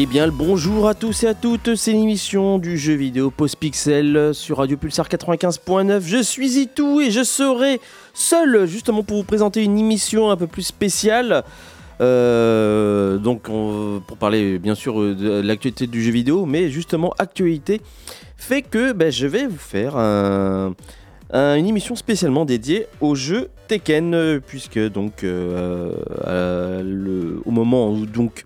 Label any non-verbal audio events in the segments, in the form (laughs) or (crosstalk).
Eh bien, le bonjour à tous et à toutes, c'est l'émission du jeu vidéo Post Pixel sur Radio Pulsar 95.9. Je suis Itou et je serai seul justement pour vous présenter une émission un peu plus spéciale. Euh, donc, pour parler bien sûr de l'actualité du jeu vidéo, mais justement, actualité fait que ben, je vais vous faire une émission spécialement dédiée au jeu Tekken, puisque donc euh, au moment où donc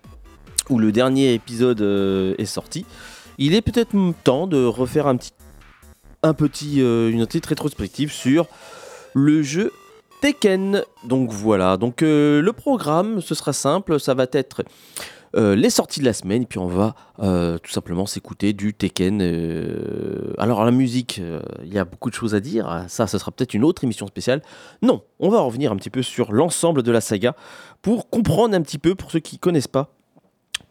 où le dernier épisode euh, est sorti, il est peut-être temps de refaire un petit, un petit, euh, une petite rétrospective sur le jeu Tekken. Donc voilà, donc euh, le programme, ce sera simple, ça va être les sorties de la semaine, puis on va tout simplement s'écouter du Tekken. alors la musique, il y a beaucoup de choses à dire, ça, ce sera peut-être une autre émission spéciale. Non, on va revenir un petit peu sur l'ensemble de la saga pour comprendre un petit peu, pour ceux qui connaissent pas,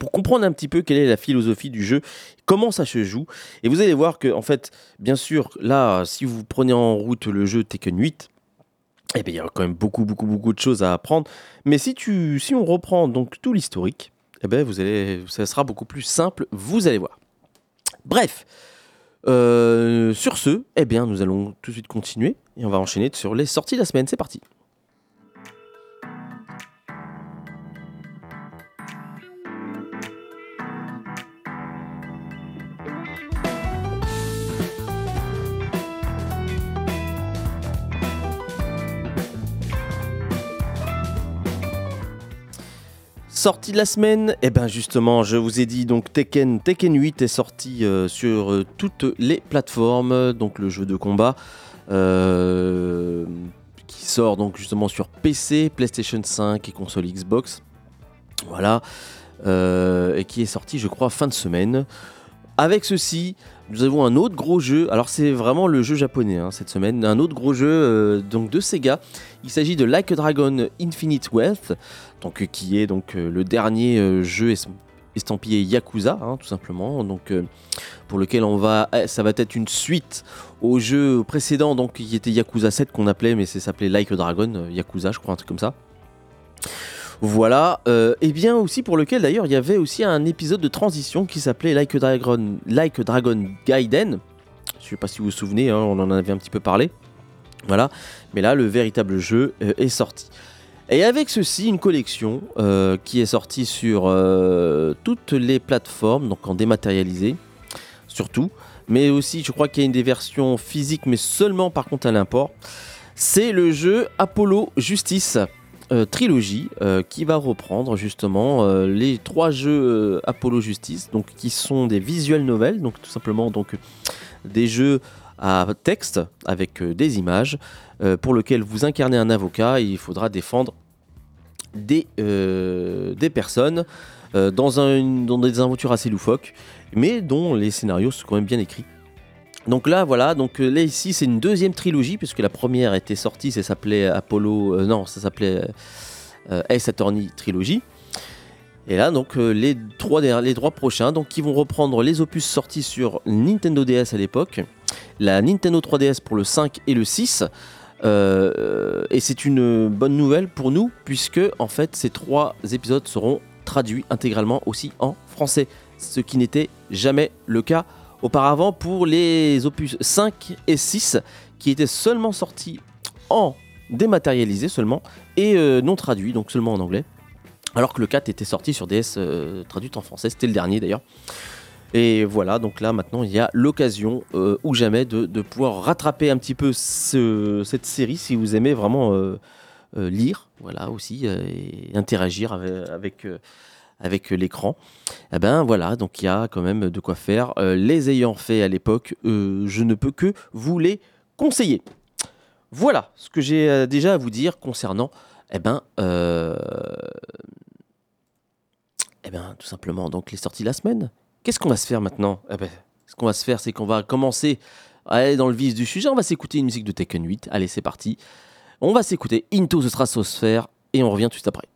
pour comprendre un petit peu quelle est la philosophie du jeu, comment ça se joue. Et vous allez voir que, en fait, bien sûr, là, si vous prenez en route le jeu Tekken 8, eh bien, il y a quand même beaucoup, beaucoup, beaucoup de choses à apprendre. Mais si, tu, si on reprend donc tout l'historique, eh bien, vous allez, ça sera beaucoup plus simple, vous allez voir. Bref, euh, sur ce, eh bien, nous allons tout de suite continuer et on va enchaîner sur les sorties de la semaine. C'est parti. Sortie de la semaine, et eh ben justement, je vous ai dit donc Tekken, Tekken 8 est sorti euh, sur euh, toutes les plateformes, donc le jeu de combat euh, qui sort donc justement sur PC, PlayStation 5 et console Xbox. Voilà, et qui est sorti, je crois, fin de semaine. Avec ceci, nous avons un autre gros jeu. Alors c'est vraiment le jeu japonais hein, cette semaine. Un autre gros jeu donc de Sega. Il s'agit de Like Dragon Infinite Wealth donc, euh, qui est donc euh, le dernier euh, jeu estampillé Yakuza, hein, tout simplement. Donc, pour lequel on va, eh, ça va être une suite au jeu précédent, donc qui était Yakuza 7 qu'on appelait, mais c'est s'appelait Like Dragon, Yakuza, je crois, un truc comme ça. Voilà, et bien aussi pour lequel d'ailleurs il y avait aussi un épisode de transition qui s'appelait Like Dragon, like Gaiden. Je sais pas si vous vous souvenez, hein, on en avait un petit peu parlé. Voilà, mais là le véritable jeu est sorti. Et avec ceci, une collection euh, qui est sortie sur euh, toutes les plateformes, donc en dématérialisé, surtout. Mais aussi, je crois qu'il y a une des versions physiques, mais seulement par contre à l'import. C'est le jeu Apollo Justice euh, Trilogy qui va reprendre justement les trois jeux Apollo Justice, donc qui sont des visuels novels, donc tout simplement donc des jeux à texte avec des images pour lequel vous incarnez un avocat et il faudra défendre des, euh, des personnes euh, dans, un, dans des aventures assez loufoques, mais dont les scénarios sont quand même bien écrits. Donc là, voilà, donc euh, là ici c'est une deuxième trilogie, puisque la première était sortie, ça s'appelait Apollo, non, ça s'appelait Ace Attorney Trilogy. Et là, donc les, trois, les trois prochains, donc qui vont reprendre les opus sortis sur Nintendo DS à l'époque, la Nintendo 3DS pour le 5 et le 6, euh, et c'est une bonne nouvelle pour nous, puisque en fait ces trois épisodes seront traduits intégralement aussi en français, ce qui n'était jamais le cas auparavant pour les opus 5 et 6, qui étaient seulement sortis en dématérialisé seulement, et euh, non traduits, donc seulement en anglais. Alors que le 4 était sorti sur DS euh, traduit en français, c'était le dernier d'ailleurs. Et voilà, donc là maintenant il y a l'occasion euh, ou jamais de, pouvoir rattraper un petit peu cette série si vous aimez vraiment euh, lire, voilà aussi, et interagir avec, l'écran. Et eh ben voilà, donc il y a quand même de quoi faire. les ayant fait à l'époque, je ne peux que vous les conseiller. Voilà ce que j'ai déjà à vous dire concernant, eh ben, eh ben, tout simplement donc les sorties de la semaine. Qu'est-ce qu'on va se faire maintenant? Eh ben, Ce qu'on va se faire, c'est qu'on va commencer à aller dans le vif du sujet. On va s'écouter une musique de Tekken 8. Allez, c'est parti. On va s'écouter Into the Stratosphere et on revient tout après.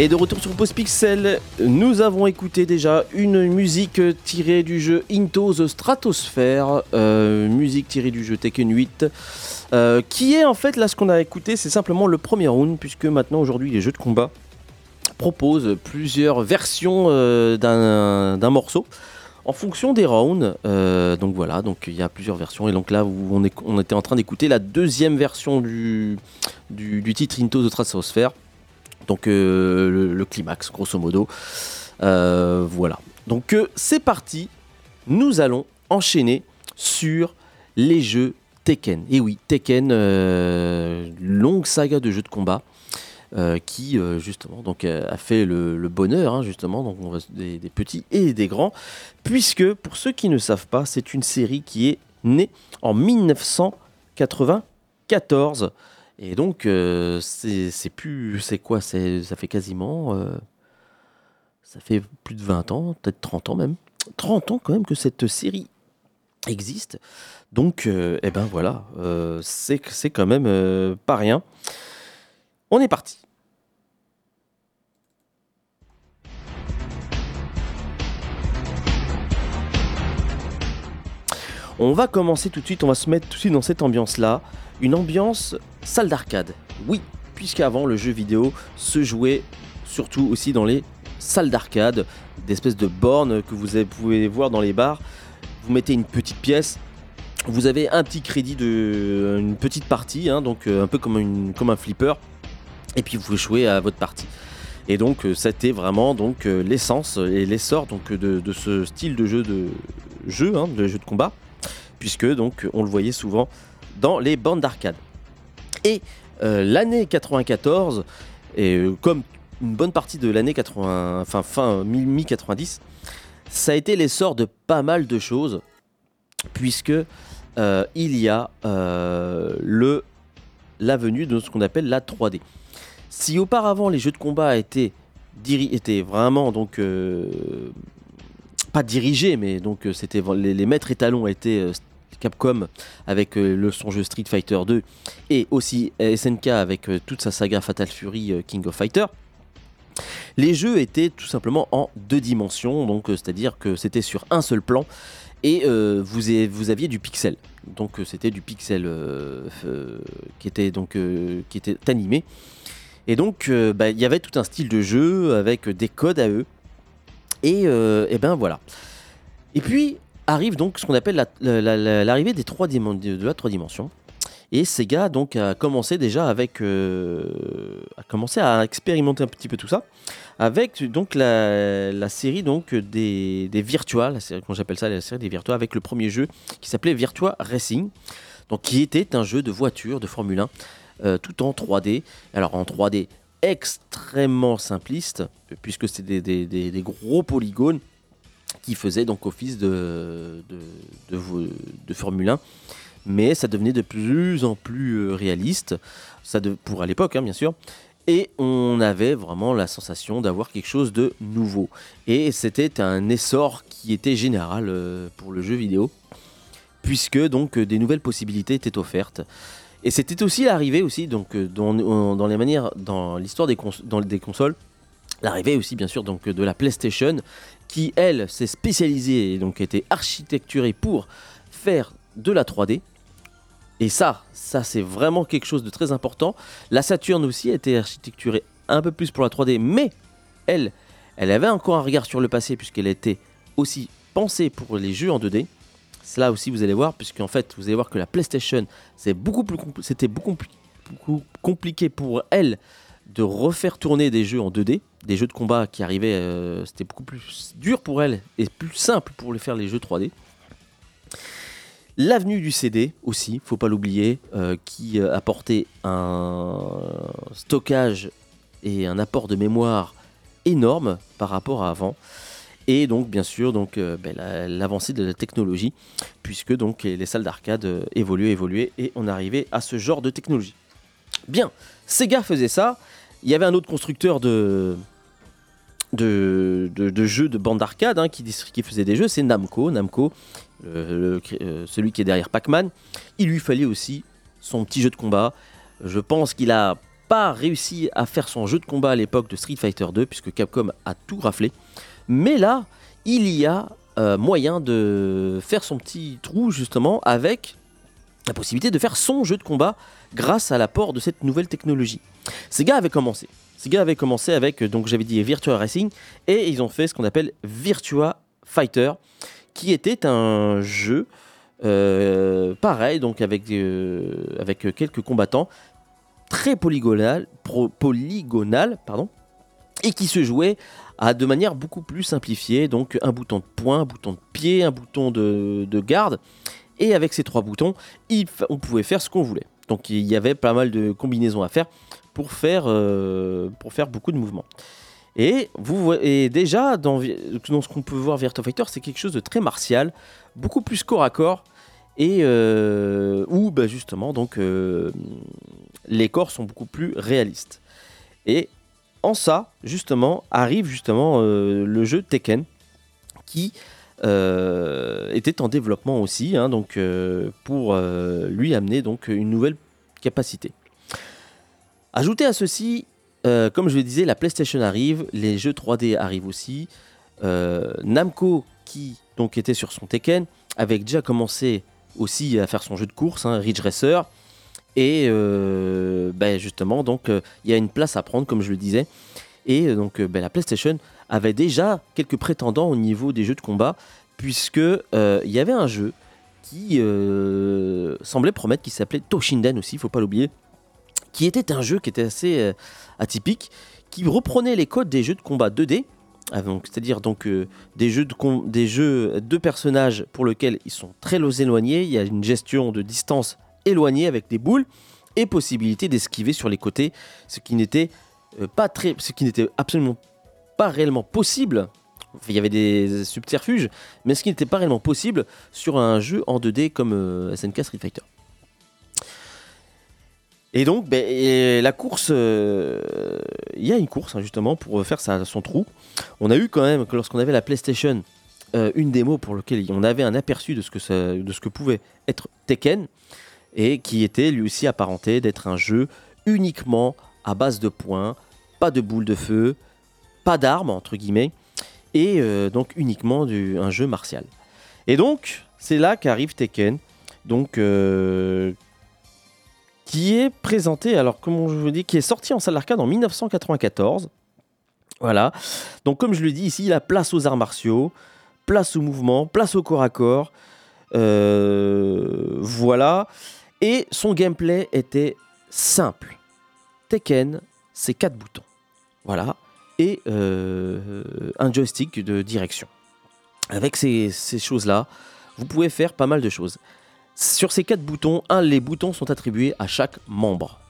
Et de retour sur Post Pixel, nous avons écouté déjà une musique tirée du jeu Into the Stratosphere, euh, musique tirée du jeu Tekken 8, euh, qui est en fait là ce qu'on a écouté, c'est simplement le premier round, puisque maintenant aujourd'hui les jeux de combat proposent plusieurs versions euh, d'un morceau en fonction des rounds. donc voilà, donc il y a plusieurs versions. Et donc là, où on, était en train d'écouter la deuxième version du, du, du titre Into the Stratosphere. Donc euh, le, climax, grosso modo. Euh, voilà. Donc euh, c'est parti. Nous allons enchaîner sur les jeux Tekken. Et oui, Tekken, longue saga de jeux de combat. qui justement donc a fait le, bonheur hein, justement donc des, des, petits et des grands puisque pour ceux qui ne savent pas c'est une série qui est née en 1994 et donc, euh, c'est plus. C'est quoi Ça fait quasiment. Euh, ça fait plus de 20 ans, peut-être 30 ans même. 30 ans quand même que cette série existe. Donc, euh, eh ben voilà, c'est quand même pas rien. On est parti. On va commencer tout de suite, on va se mettre tout de suite dans cette ambiance-là. Une ambiance salle d'arcade. Oui, puisqu'avant le jeu vidéo se jouait surtout aussi dans les salles d'arcade, d'espèces de bornes que vous pouvez voir dans les bars. Vous mettez une petite pièce, vous avez un petit crédit de une petite partie, hein, donc euh, un peu comme, un flipper, et puis vous jouer à votre partie. Et donc euh, c'était vraiment donc euh, l'essence et l'essor donc de, ce style de jeu de jeu, hein, de jeu de combat, puisque donc on le voyait souvent dans les bandes d'arcade. Et euh, l'année 94, et euh, comme une bonne partie de l'année 80, enfin fin mi-90, ça a été l'essor de pas mal de choses, puisque euh, il y a le la venue de ce qu'on appelle la 3D. Si auparavant les jeux de combat étaient, étaient vraiment donc pas dirigés, mais donc c'était les, les, maîtres étalons étaient Capcom avec euh, le, son jeu Street Fighter 2 et aussi SNK avec euh, toute sa saga Fatal Fury euh, King of Fighter. Les jeux étaient tout simplement en deux dimensions, donc c'est-à-dire que c'était sur un seul plan et vous, aviez du pixel. Donc c'était du pixel qui était donc qui était animé. Et donc bah, il y avait tout un style de jeu avec des codes à eux. Et, et ben voilà. Et puis arrive donc ce qu'on appelle l'arrivée des trois de la trois dimensions. Et Sega donc a commencé déjà avec euh, a commencé à expérimenter un petit peu tout ça avec donc la, série donc des, des Virtua, la série, j'appelle ça la série des Virtua avec le premier jeu qui s'appelait Virtua Racing, donc qui était un jeu de voiture de Formule 1 euh, tout en 3D. Alors en 3D extrêmement simpliste puisque c'est des, des gros polygones qui faisait donc office de, de, de, Formule 1. Mais ça devenait de plus en plus euh, réaliste, ça pour à l'époque hein, bien sûr. Et on avait vraiment la sensation d'avoir quelque chose de nouveau. Et c'était un essor qui était général euh, pour le jeu vidéo, puisque donc des nouvelles possibilités étaient offertes. Et c'était aussi l'arrivée aussi donc euh, dans, dans les manières, dans l'histoire des consoles, l'arrivée aussi bien sûr donc de la PlayStation qui elle s'est spécialisée et donc était architecturée pour faire de la 3D. Et ça, ça c'est vraiment quelque chose de très important. La Saturn aussi a été architecturée un peu plus pour la 3D, mais elle, elle avait encore un regard sur le passé puisqu'elle était aussi pensée pour les jeux en 2D. Cela aussi vous allez voir, puisqu'en fait vous allez voir que la PlayStation, c'est beaucoup plus c'était beaucoup, beaucoup compliqué pour elle de refaire tourner des jeux en 2D, des jeux de combat qui arrivaient, euh, c'était beaucoup plus dur pour elle et plus simple pour les faire les jeux 3D. L'avenue du CD aussi, faut pas l'oublier, euh, qui euh, apportait un stockage et un apport de mémoire énorme par rapport à avant. Et donc bien sûr donc ben, l'avancée de la technologie, puisque donc les salles d'arcade évoluaient, évoluaient, et on arrivait à ce genre de technologie. Bien, Sega faisait ça, il y avait un autre constructeur de, de, de, jeux de bande d'arcade hein, qui, faisait des jeux, c'est Namco. Namco, euh, celui qui est derrière Pac-Man. Il lui fallait aussi son petit jeu de combat. Je pense qu'il a pas réussi à faire son jeu de combat à l'époque de Street Fighter 2, puisque Capcom a tout raflé. Mais là, il y a euh, moyen de faire son petit trou justement avec la possibilité de faire son jeu de combat grâce à l'apport de cette nouvelle technologie. Sega avait commencé. Sega avait commencé avec, donc j'avais dit Virtua Racing, et ils ont fait ce qu'on appelle Virtua Fighter, qui était un jeu euh, pareil, donc avec, euh, avec quelques combattants très polygonal, et qui se jouait à, de manière beaucoup plus simplifiée. Donc un bouton de poing, un bouton de pied, un bouton de, garde. Et avec ces trois boutons, on pouvait faire ce qu'on voulait. Donc il y avait pas mal de combinaisons à faire pour faire, euh, beaucoup de mouvements. Et, vous, et déjà, dans, ce qu'on peut voir Virtua Fighter, c'est quelque chose de très martial, beaucoup plus corps à corps, et euh, où bah, justement, donc, euh, les corps sont beaucoup plus réalistes. Et en ça, justement, arrive justement le jeu Tekken, qui était en développement aussi, hein, donc euh, pour lui amener donc une nouvelle capacité. Ajouté à ceci, comme je le disais, la PlayStation arrive, les jeux 3D arrivent aussi. Namco, qui donc était sur son Tekken, avait déjà commencé aussi à faire son jeu de course, hein, Ridge Racer. Et euh, ben justement, donc euh, il y a une place à prendre, comme je le disais. Et euh, donc ben, la PlayStation avait déjà quelques prétendants au niveau des jeux de combat, puisque il y avait un jeu qui semblait promettre, qui s'appelait Toshinden aussi, il faut pas l'oublier, qui était un jeu qui était assez atypique, qui reprenait les codes des jeux de combat 2D, ah, c'est-à-dire donc des jeux de personnages pour lesquels ils sont très éloignés, il y a une gestion de distance éloigné avec des boules et possibilité d'esquiver sur les côtés, ce qui n'était euh, ce qui n'était absolument pas réellement possible. Il y avait des subterfuges, mais ce qui n'était pas réellement possible sur un jeu en 2D comme euh, SNK Street Fighter. Et donc, ben, la course, euh, il y a une course hein, justement pour faire son trou. On a eu quand même, lorsqu'on avait la PlayStation, une démo pour laquelle on avait un aperçu de ce que, de ce que pouvait être Tekken et qui était lui aussi apparenté d'être un jeu uniquement à base de points, pas de boules de feu, pas d'armes entre guillemets, et euh, donc uniquement du, un jeu martial. Et donc c'est là qu'arrive Tekken, donc euh, qui est présenté, alors comment je vous dis, qui est sorti en salle d'arcade en 1994. Voilà. Donc comme je le dis ici, la place aux arts martiaux, place au mouvement, place au corps à corps. Euh, voilà. Et son gameplay était simple. Tekken, c'est quatre boutons. Voilà. Et euh, un joystick de direction. Avec ces, choses-là, vous pouvez faire pas mal de choses. Sur ces quatre boutons, un, les boutons sont attribués à chaque membre.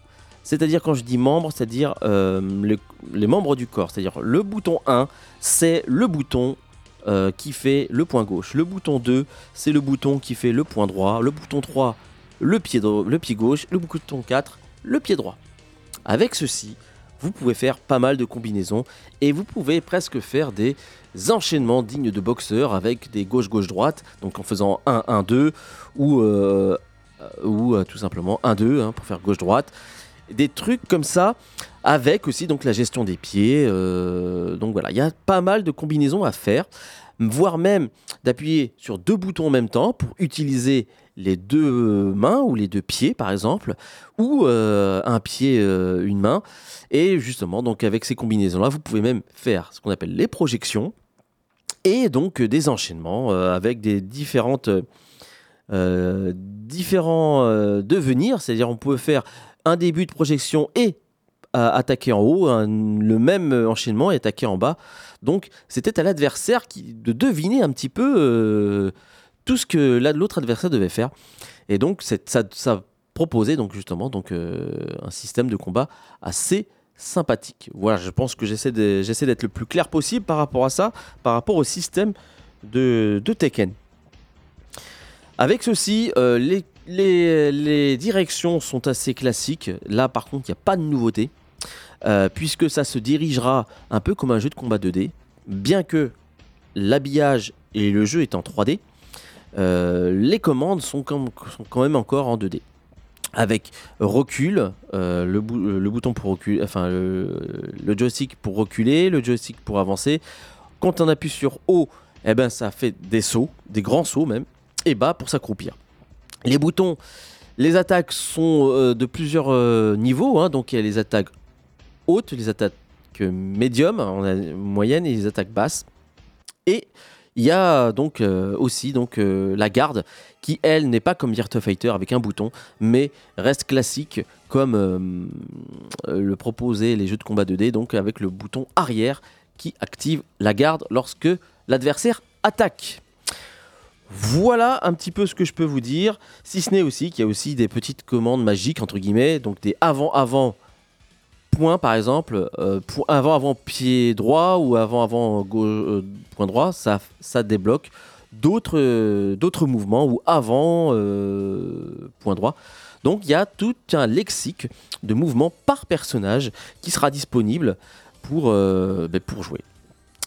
C'est-à-dire, quand je dis membre, c'est-à-dire euh, les, membres du corps. C'est-à-dire, le bouton 1, c'est le bouton euh, qui fait le point gauche. Le bouton 2, c'est le bouton qui fait le point droit. Le bouton 3, le pied, le pied gauche, le bouton 4, le pied droit. Avec ceci, vous pouvez faire pas mal de combinaisons et vous pouvez presque faire des enchaînements dignes de boxeurs avec des gauche-gauche-droite, donc en faisant 1-1-2 ou, euh, ou euh, tout simplement 1-2 hein, pour faire gauche-droite. Des trucs comme ça, avec aussi donc la gestion des pieds. Euh, donc voilà, il y a pas mal de combinaisons à faire, voire même d'appuyer sur deux boutons en même temps pour utiliser les deux mains ou les deux pieds par exemple, ou euh, un pied, euh, une main. Et justement, donc avec ces combinaisons-là, vous pouvez même faire ce qu'on appelle les projections et donc des enchaînements euh, avec des différentes différents devenirs. C'est-à-dire, on peut faire un début de projection et attaquer en haut, le même enchaînement et attaquer en bas. Donc, c'était à l'adversaire de deviner un petit peu tout ce que l'autre adversaire devait faire. Et donc, ça, proposait donc justement donc, euh, un système de combat assez sympathique. Voilà, je pense que j'essaie d'être le plus clair possible par rapport à ça, par rapport au système de, Tekken. Avec ceci, euh, les, les, directions sont assez classiques. Là, par contre, il n'y a pas de nouveauté, euh, puisque ça se dirigera un peu comme un jeu de combat 2D, bien que l'habillage et le jeu est en 3D. Euh, les commandes sont, quand même encore en 2D. avec recul, euh, le, bou- le bouton pour reculer, enfin le, joystick pour reculer, le joystick pour avancer. Quand on appuie sur haut, eh ben ça fait des sauts, des grands sauts même, et bas pour s'accroupir. Les boutons, les attaques sont euh, de plusieurs niveaux, hein, donc il y a les attaques hautes, les attaques médium, on a moyenne et les attaques basses. Et il y a donc euh, aussi donc euh, la garde qui elle n'est pas comme Virtua Fighter avec un bouton, mais reste classique comme euh, le proposaient les jeux de combat 2D, donc avec le bouton arrière qui active la garde lorsque l'adversaire attaque. Voilà un petit peu ce que je peux vous dire, si ce n'est aussi qu'il y a aussi des petites commandes magiques entre guillemets, donc des avant-avant par exemple, euh, avant avant pied droit ou avant avant gau- euh, point droit, ça, ça débloque d'autres euh, d'autres mouvements ou avant point droit. Donc il y a tout un lexique de mouvements par personnage qui sera disponible pour, ben, pour jouer.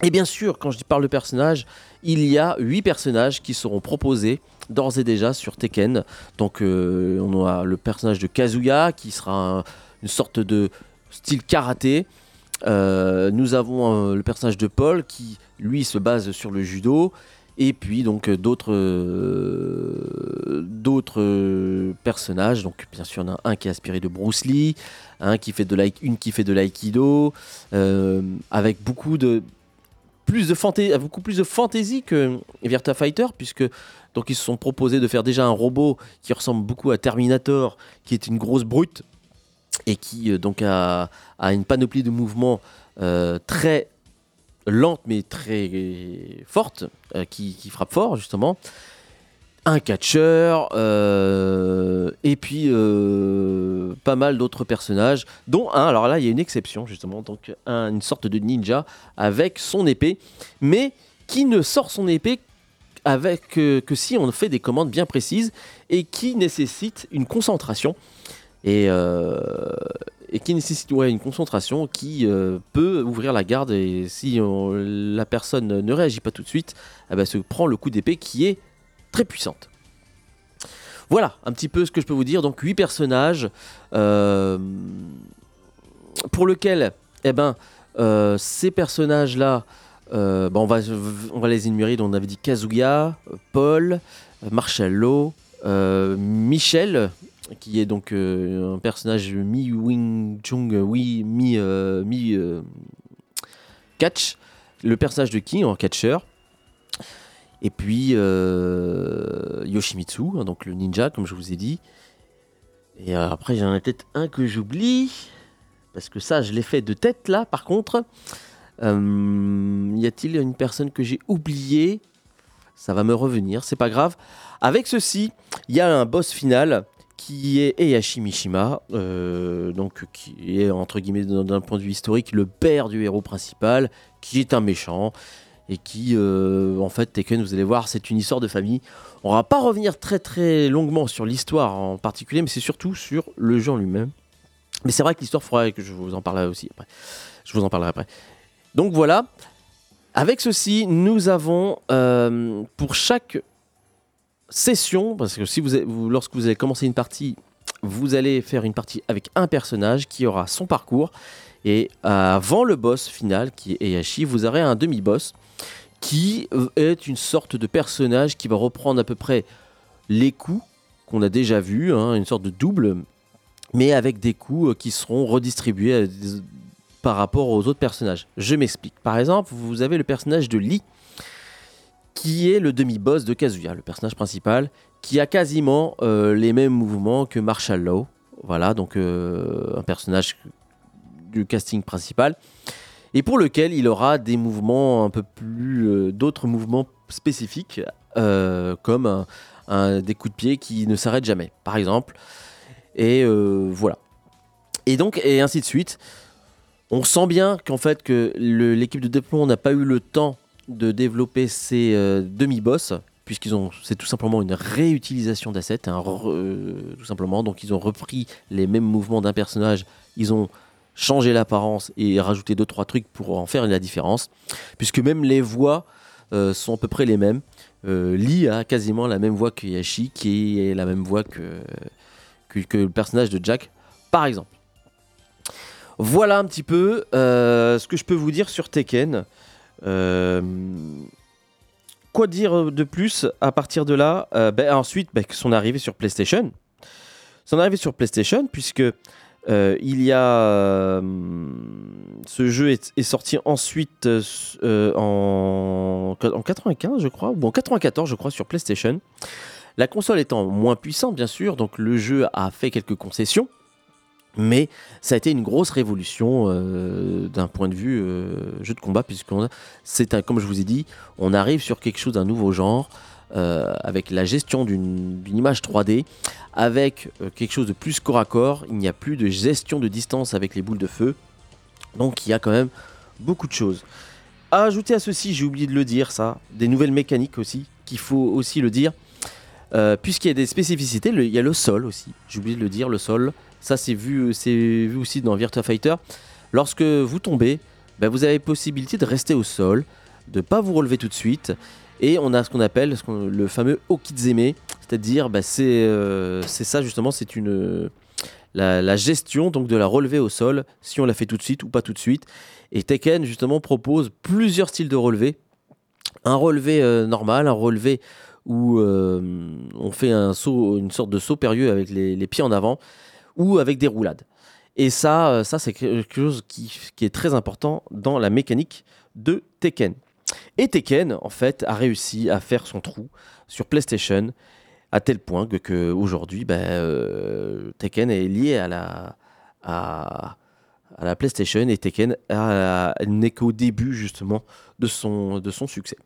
Et bien sûr, quand je dis parle de personnage, il y a 8 personnages qui seront proposés d'ores et déjà sur Tekken. Donc on a le personnage de Kazuya qui sera un- une sorte de style karaté. Euh, nous avons euh, le personnage de Paul qui lui se base sur le judo. Et puis donc euh, d'autres personnages. Donc bien sûr, en a un qui est inspiré de Bruce Lee, un qui fait de une qui fait de l'aïkido, avec beaucoup de plus de fantaisie, beaucoup plus de fantaisie que Virtua Fighter, puisque donc ils se sont proposés de faire déjà un robot qui ressemble beaucoup à Terminator, qui est une grosse brute et qui euh, donc a, une panoplie de mouvements euh, très lente mais très forte, euh, qui, frappe fort justement. Un catcheur, et puis pas mal d'autres personnages, dont un, alors là il y a une exception justement, donc un- une sorte de ninja avec son épée, mais qui ne sort son épée avec, que si on fait des commandes bien précises et qui nécessite une concentration. Et, euh, et qui nécessite une concentration qui euh, peut ouvrir la garde et si on- la personne ne réagit pas tout de suite, eh ben, se prend le coup d'épée qui est très puissante. Voilà un petit peu ce que je peux vous dire. Donc 8 personnages euh, pour lequel eh ben, euh, ces personnages-là, euh, bah, on, va, on va les énumérer. Donc, on avait dit Kazuya, euh, Paul, euh, euh, Michel, qui est donc euh, un personnage mi-Wing Chun, euh, oui, mi, euh, mi catch, le personnage de King en catcheur. Et puis Yoshimitsu, hein, donc le ninja, comme je vous ai dit. Et après, j'en ai peut-être un que j'oublie, parce que ça, je l'ai fait de tête là, par contre. Y a-t-il une personne que j'ai oubliée? Ça va me revenir, c'est pas grave. Avec ceci, il y a un boss final qui est Heihachi Mishima, euh, donc qui est entre guillemets d'un point de vue historique le père du héros principal, qui est un méchant et qui, euh, en fait, Tekken, vous allez voir, c'est une histoire de famille. On va pas revenir très très longuement sur l'histoire en particulier, mais c'est surtout sur le jeu en lui-même. Mais c'est vrai que l'histoire, que je vous en parlerai aussi après. Je vous en parlerai après. Donc voilà. Avec ceci, nous avons euh, pour chaque session, parce que si vous, lorsque vous allez commencer une partie, vous allez faire une partie avec un personnage qui aura son parcours. Et avant le boss final, qui est Heihachi, vous aurez un demi-boss qui est une sorte de personnage qui va reprendre à peu près les coups qu'on a déjà vus, hein, une sorte de double, mais avec des coups euh, qui seront redistribués par rapport aux autres personnages. Je m'explique. Par exemple, vous avez le personnage de Lee, qui est le demi-boss de Kazuya, le personnage principal, qui a quasiment euh, les mêmes mouvements que Marshall Law. Voilà, donc euh, un personnage du casting principal. Et pour lequel il aura des mouvements un peu plus. euh, d'autres mouvements spécifiques, comme des coups de pied qui ne s'arrêtent jamais, par exemple. Et voilà. Et donc, et ainsi de suite. On sent bien qu'en fait, que l'équipe de développement n'a pas eu le temps de développer ces euh, demi-boss, puisqu'ils ont, c'est tout simplement une réutilisation d'assets, re- euh, tout simplement. Donc, ils ont repris les mêmes mouvements d'un personnage, ils ont changé l'apparence et rajouté deux trois trucs pour en faire la différence, puisque même les voix euh, sont à peu près les mêmes. Lee a quasiment la même voix que Yashi, qui est la même voix que le personnage de Jack, par exemple. Voilà un petit peu ce que je peux vous dire sur Tekken. Euh, quoi dire de plus à partir de là? Euh, ben, Ensuite, ben, son arrivée sur PlayStation. Son arrivée sur PlayStation, puisque euh, il y a. ce jeu est, sorti ensuite en, en 95, je crois, ou en 94, je crois, sur PlayStation. La console étant moins puissante, bien sûr, donc le jeu a fait quelques concessions. Mais ça a été une grosse révolution euh, d'un point de vue euh, jeu de combat, puisqu'on a- c'est comme je vous ai dit, on arrive sur quelque chose d'un nouveau genre, euh, avec la gestion d'une image 3D, avec quelque chose de plus corps à corps. Il n'y a plus de gestion de distance avec les boules de feu. Donc il y a quand même beaucoup de choses. Ajouter à ceci, j'ai oublié de le dire, ça, des nouvelles mécaniques aussi, qu'il faut aussi le dire. Puisqu'il y a des spécificités, il y a le sol aussi. J'ai oublié de le dire, le sol. Ça, c'est vu, vu aussi dans Virtua Fighter. Lorsque vous tombez, ben, vous avez possibilité de rester au sol, de ne pas vous relever tout de suite. Et on a ce qu'on appelle le fameux okizeme, c'est-à-dire c'est euh, c'est ça justement, c'est une la, gestion donc de la relever au sol, si on la fait tout de suite ou pas tout de suite. Et Tekken justement propose plusieurs styles de relevé. Un relevé euh, normal, un relevé où euh, on fait un saut, une sorte de saut périlleux avec les pieds en avant, ou avec des roulades. Et ça, euh, ça c'est quelque chose qui, est très important dans la mécanique de Tekken. Et Tekken, en fait, a réussi à faire son trou sur PlayStation à tel point que, aujourd'hui, ben, euh, Tekken est lié à la, à, la PlayStation et Tekken n'est qu'au début justement de son, de son succès.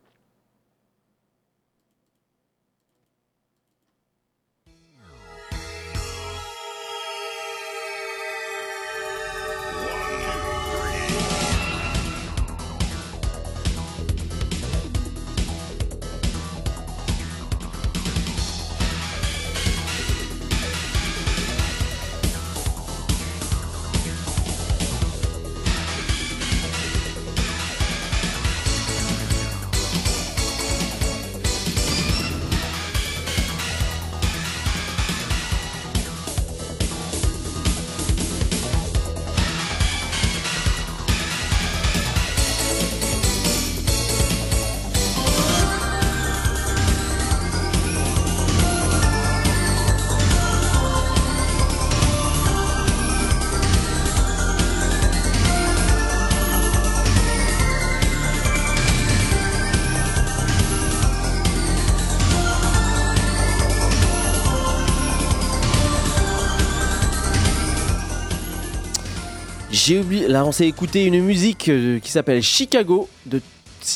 J'ai oublié, là on s'est écouté une musique euh, qui s'appelle Chicago, de,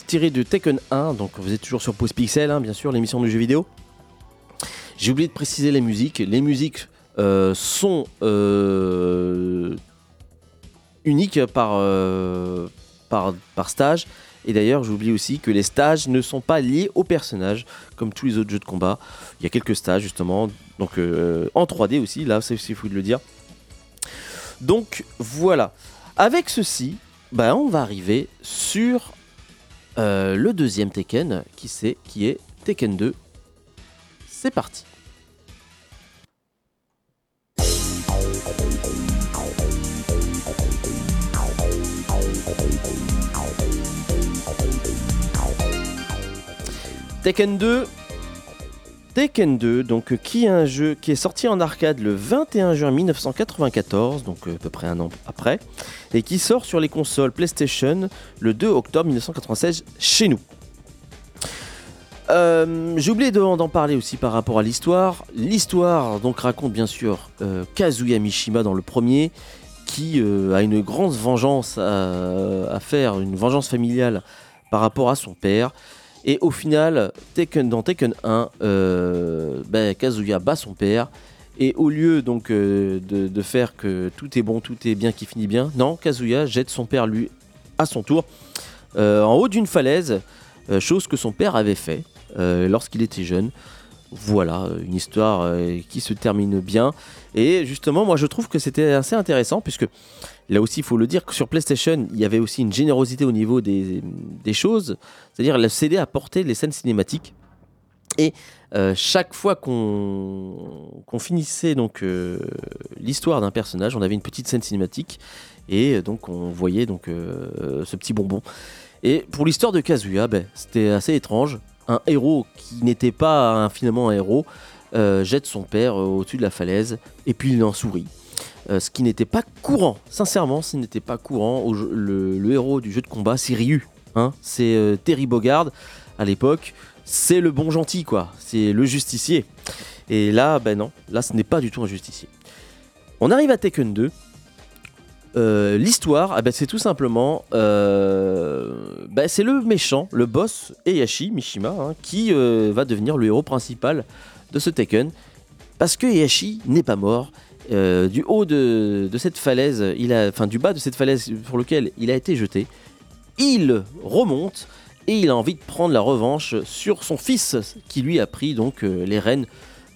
tirée de Tekken 1, donc vous êtes toujours sur Pause Pixel, hein, bien sûr, l'émission du jeu vidéo. J'ai oublié de préciser les musiques. Les musiques euh, sont euh, uniques par, par, par stage. Et d'ailleurs, j'oublie aussi que les stages ne sont pas liés au personnage, comme tous les autres jeux de combat. Il y a quelques stages, justement, donc en 3D aussi, là, c'est fou de le dire. Donc voilà. Avec ceci, ben, on va arriver sur euh, le deuxième Tekken, qui, c'est, qui est Tekken 2. C'est parti. Tekken 2. Tekken 2, donc euh, qui est un jeu qui est sorti en arcade le 21 juin 1994, donc euh, à peu près un an après, et qui sort sur les consoles PlayStation le 2 octobre 1996 chez nous. Euh, J'ai oublié de- d'en parler aussi par rapport à l'histoire. L'histoire donc raconte bien sûr Kazuya Mishima dans le premier, qui a une grande vengeance à faire, une vengeance familiale par rapport à son père. Et au final, Tekken, dans Tekken 1, euh, ben, Kazuya bat son père. Et au lieu donc euh, de, faire que tout est bon, tout est bien, qui finit bien, non, Kazuya jette son père lui à son tour euh, en haut d'une falaise, chose que son père avait fait lorsqu'il était jeune. Voilà, une histoire qui se termine bien. Et justement, moi je trouve que c'était assez intéressant puisque là aussi, il faut le dire que sur PlayStation, il y avait aussi une générosité au niveau des, choses. C'est-à-dire, le CD apportait les scènes cinématiques. Et euh, chaque fois qu'on finissait donc euh, l'histoire d'un personnage, on avait une petite scène cinématique et euh, donc on voyait donc ce petit bonbon. Et pour l'histoire de Kazuya, ben, c'était assez étrange. Un héros qui n'était pas finalement un héros jette son père au-dessus de la falaise et puis il en sourit. Euh, ce qui n'était pas courant, sincèrement, ce n'était pas courant. Le, héros du jeu de combat, c'est Ryu. hein. c'est euh, Terry Bogard à l'époque. C'est le bon gentil, quoi. C'est le justicier. Et là, ben non, là, ce n'est pas du tout un justicier. On arrive à Tekken 2. Euh, L'histoire, ah ben, c'est tout simplement, ben, c'est le méchant, le boss Heihachi Mishima, hein, qui va devenir le héros principal de ce Tekken, parce que Heihachi n'est pas mort. Euh, du haut de, cette falaise, il a, enfin du bas de cette falaise pour lequel il a été jeté, il remonte et il a envie de prendre la revanche sur son fils qui lui a pris donc euh, les rênes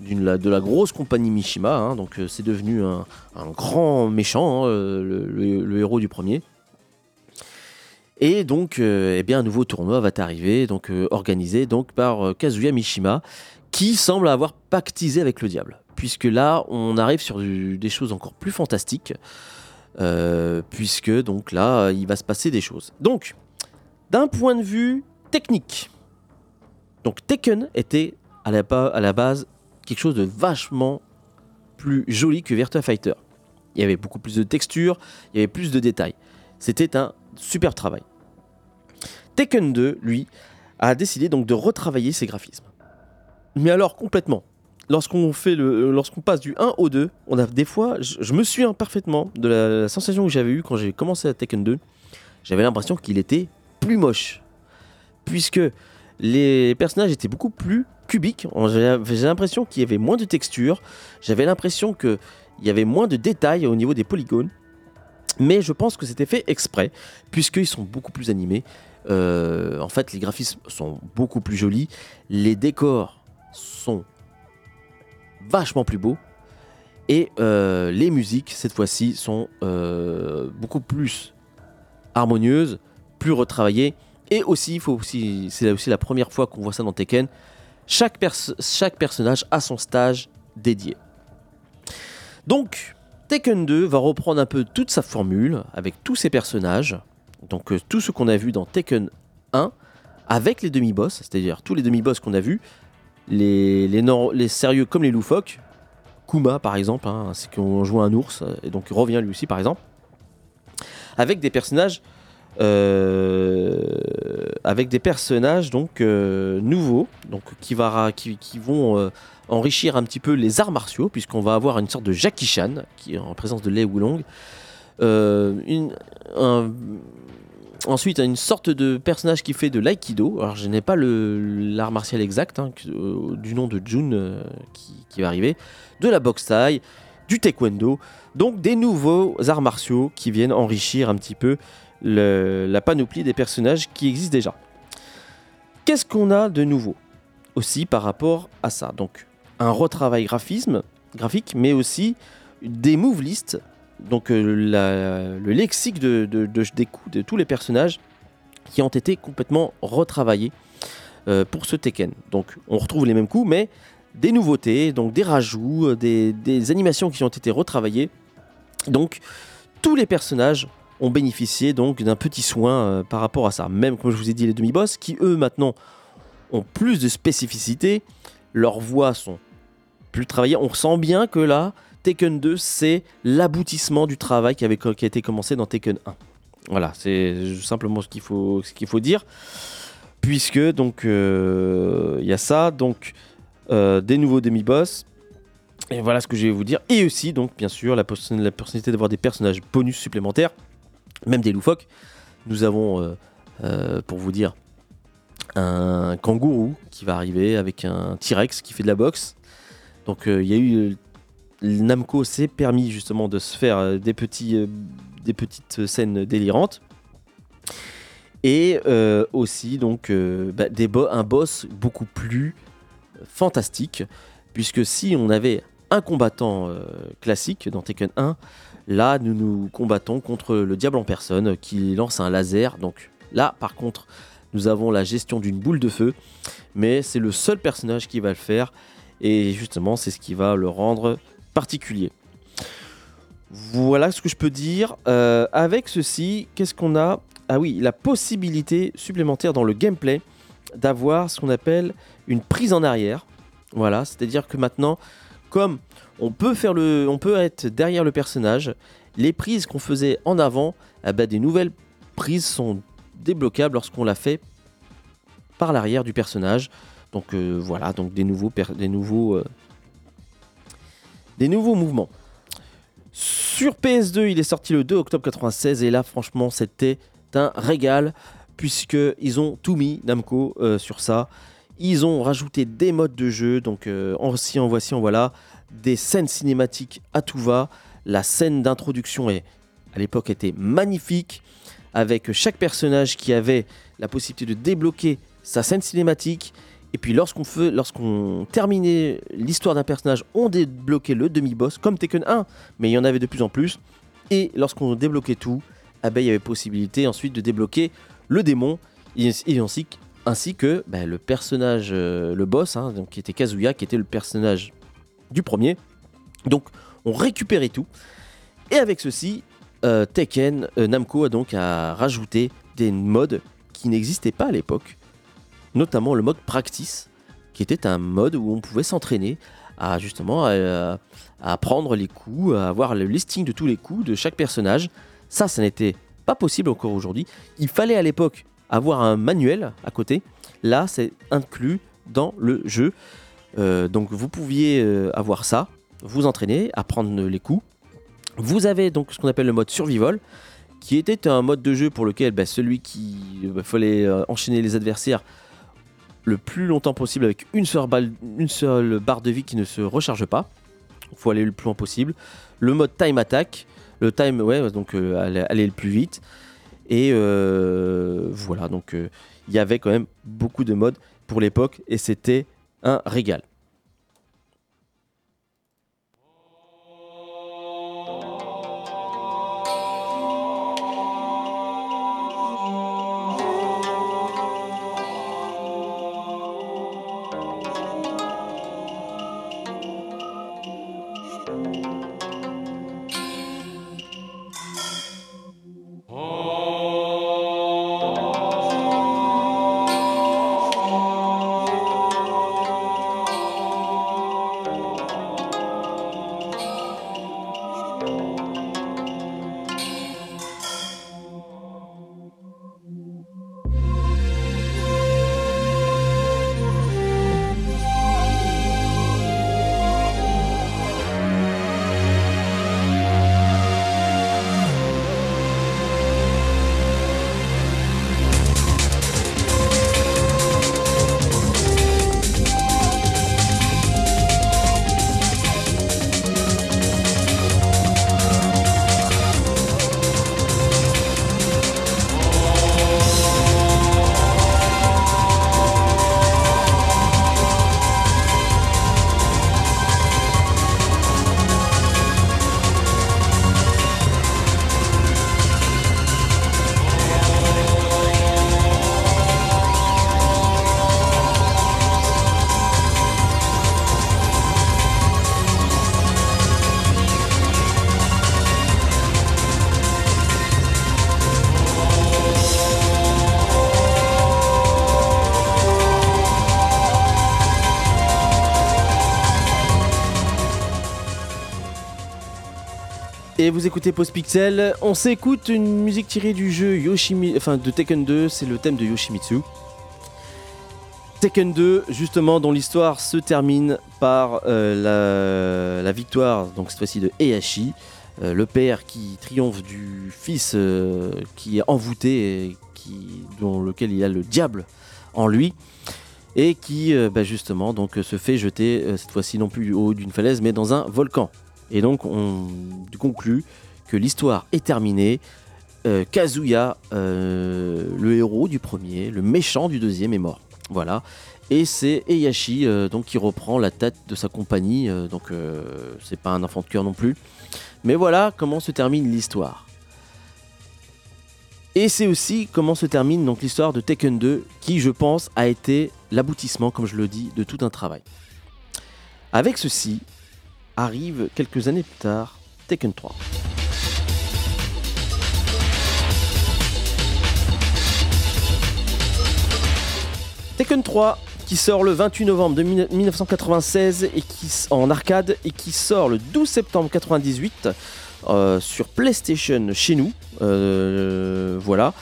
de la grosse compagnie Mishima. hein. donc euh, c'est devenu un, grand méchant, hein, le, héros du premier. Et donc, eh bien, un nouveau tournoi va arriver, donc organisé donc par Kazuya Mishima, qui semble avoir pactisé avec le diable, puisque là, on arrive sur des choses encore plus fantastiques, euh, puisque donc là, il va se passer des choses. Donc, d'un point de vue technique, donc Tekken était à la, base quelque chose de vachement plus joli que Virtua Fighter. Il y avait beaucoup plus de textures, il y avait plus de détails. C'était un super travail. Tekken 2, lui, a décidé donc de retravailler ses graphismes. Mais alors complètement. Le, lorsqu'on passe du 1 au 2, on a des fois, je, me souviens parfaitement de la, sensation que j'avais eue quand j'ai commencé à Tekken 2. J'avais l'impression qu'il était plus moche, puisque les personnages étaient beaucoup plus cubiques. J'ai l'impression qu'il y avait moins de texture. J'avais l'impression qu'il y avait moins de détails au niveau des polygones. Mais je pense que c'était fait exprès, puisqu'ils sont beaucoup plus animés. Euh, en fait, les graphismes sont beaucoup plus jolis. Les décors sont vachement plus beaux. Et euh, les musiques, cette fois-ci, sont euh, beaucoup plus harmonieuses, plus retravaillées. Et aussi, c'est aussi la première fois qu'on voit ça dans Tekken. Chaque personnage a son stage dédié. Donc, Tekken 2 va reprendre un peu toute sa formule avec tous ses personnages. Donc, euh, tout ce qu'on a vu dans Tekken 1 avec les demi-boss, c'est-à-dire tous les demi-boss qu'on a vus, les, les, nor- les sérieux comme les loufoques, Kuma par exemple, hein, c'est qu'on joue un ours, et donc il revient lui aussi par exemple, avec des personnages, euh, avec des personnages donc euh, nouveaux, donc qui, va, qui, qui vont euh, enrichir un petit peu les arts martiaux, puisqu'on va avoir une sorte de Jackie Chan qui est en présence de Lei Wulong, un- Ensuite, une sorte de personnage qui fait de l'aïkido. Alors, je n'ai pas l'art martial exact, hein, euh, du nom de Jun euh, qui, qui va arriver. De la boxe taille, du taekwondo. Donc, des nouveaux arts martiaux qui viennent enrichir un petit peu la panoplie des personnages qui existent déjà. Qu'est-ce qu'on a de nouveau aussi par rapport à ça? Donc, un retravail graphisme, graphique, mais aussi des move lists donc euh, le lexique de, de- de- des coups de tous les personnages qui ont été complètement retravaillés euh, pour ce Tekken. Donc on retrouve les mêmes coups, mais des nouveautés, donc des rajouts, euh, des, animations qui ont été retravaillées. Donc tous les personnages ont bénéficié donc d'un petit soin par rapport à ça. Même comme je vous ai dit les demi-boss, qui eux maintenant ont plus de spécificité, leurs voix sont plus travaillées. On sent bien que là, Tekken 2, c'est l'aboutissement du travail qui, a été commencé dans Tekken 1. Voilà, c'est simplement ce qu'il faut, dire. Puisque, donc, euh, il y a ça, donc, euh, des nouveaux demi-boss. Et voilà ce que je vais vous dire. Et aussi, donc, bien sûr, la, possibilité d'avoir des personnages bonus supplémentaires, même des loufoques. Nous avons, euh, pour vous dire, un kangourou qui va arriver avec un T-Rex qui fait de la boxe. Donc, il y a eu Namco s'est permis justement de se faire euh, euh, des petites scènes délirantes. Et euh, aussi donc bah, un boss beaucoup plus fantastique. Puisque si on avait un combattant classique dans Tekken 1, là nous nous combattons contre le diable en personne qui lance un laser. Donc là par contre, nous avons la gestion d'une boule de feu, mais c'est le seul personnage qui va le faire, et justement c'est ce qui va le rendre particulier. Voilà ce que je peux dire. Euh, avec ceci, qu'est-ce qu'on a? Ah oui, la possibilité supplémentaire dans le gameplay d'avoir ce qu'on appelle une prise en arrière. Voilà, c'est-à-dire que maintenant, comme on peut faire le, on peut être derrière le personnage, les prises qu'on faisait en avant, eh ben, des nouvelles prises sont débloquables lorsqu'on l'a fait par l'arrière du personnage. Donc euh, voilà, donc des nouveaux, des nouveaux, euh, des nouveaux mouvements. Sur PS2, il est sorti le 2 octobre 96 et là, franchement, c'était un régal puisque ils ont tout mis Namco euh, sur ça. Ils ont rajouté des modes de jeu, donc en voici, en voici, en voilà, des scènes cinématiques à tout va. La scène d'introduction à l'époque était magnifique, avec chaque personnage qui avait la possibilité de débloquer sa scène cinématique. Et puis lorsqu'on terminait l'histoire d'un personnage, on débloquait le demi-boss, comme Tekken 1, mais il y en avait de plus en plus. Et lorsqu'on débloquait tout, ah ben, il y avait possibilité ensuite de débloquer le démon, ainsi, que ben, le personnage, euh, le boss, hein, qui était Kazuya, qui était le personnage du premier. Donc on récupérait tout. Et avec ceci, euh, Tekken, euh, Namco a donc à rajouter des modes qui n'existaient pas à l'époque, notamment le mode practice, qui était un mode où on pouvait s'entraîner à justement à, prendre les coups, à avoir le listing de tous les coups de chaque personnage. Ça, ça n'était pas possible encore aujourd'hui. Il fallait à l'époque avoir un manuel à côté. Là, c'est inclus dans le jeu. Euh, donc vous pouviez euh, avoir ça, vous entraîner, apprendre les coups. Vous avez donc ce qu'on appelle le mode survival, qui était un mode de jeu pour lequel bah, celui qui bah, fallait euh, enchaîner les adversaires le plus longtemps possible avec une seule, barre de vie qui ne se recharge pas. Il faut aller le plus loin possible. Le mode time attack, le time, ouais, donc aller, le plus vite. Et voilà, donc il y avait quand même beaucoup de modes pour l'époque et c'était un régal. Et vous écoutez Post Pixel. On s'écoute une musique tirée du jeu Yoshimi... enfin, de Tekken 2, c'est le thème de Yoshimitsu. Tekken 2, justement, dont l'histoire se termine par euh, la, victoire, donc cette fois-ci de Heihachi, euh, le père qui triomphe du fils euh, qui est envoûté et qui, dans lequel il a le diable en lui et qui bah, justement donc se fait jeter cette fois-ci non plus du haut d'une falaise mais dans un volcan. Et donc on conclut que l'histoire est terminée. Euh, Kazuya, euh, le héros du premier, le méchant du deuxième est mort. Voilà. Et c'est Heihachi euh, donc qui reprend la tête de sa compagnie. donc c'est pas un enfant de cœur non plus. Mais voilà comment se termine l'histoire. Et c'est aussi comment se termine donc l'histoire de Tekken 2, qui je pense a été l'aboutissement, comme je le dis, de tout un travail. Avec ceci, arrive quelques années plus tard Tekken 3. Tekken 3 qui sort le 28 novembre de 1996 et qui en arcade et qui sort le 12 septembre 98 euh, sur PlayStation chez nous. Euh, voilà.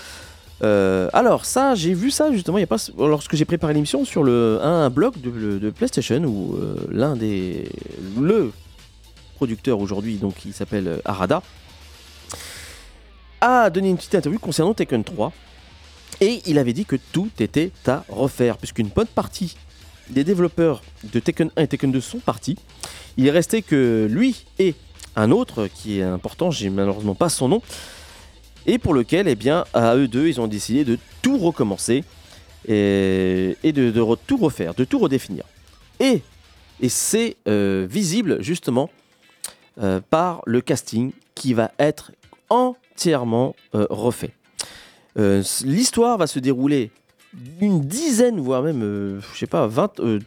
Euh, alors ça, j'ai vu ça justement, il y a pas lorsque j'ai préparé l'émission sur le un, blog de, PlayStation où l'un des le producteur aujourd'hui, donc qui s'appelle Arada, a donné une petite interview concernant Tekken 3 et il avait dit que tout était à refaire, puisqu'une bonne partie des développeurs de Tekken 1 et Tekken 2 sont partis. Il est resté que lui et un autre qui est important, j'ai malheureusement pas son nom, et pour lequel, eh bien, à eux deux, ils ont décidé de tout recommencer et, de, tout refaire, de tout redéfinir. Et, et c'est euh, visible justement euh, par le casting qui va être entièrement euh, refait. Euh, l'histoire va se dérouler une dizaine, voire même, je sais pas, 20, euh,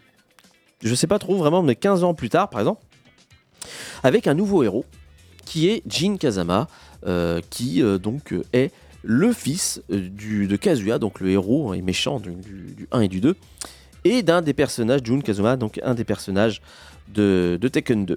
je sais pas trop vraiment, mais 15 ans plus tard, par exemple, avec un nouveau héros qui est Jin Kazama, qui donc est le fils de Kazuya, donc le héros et méchant du, du, 1 et du 2, et d'un des personnages, Jun Kazuma, donc un des personnages de, de Tekken 2.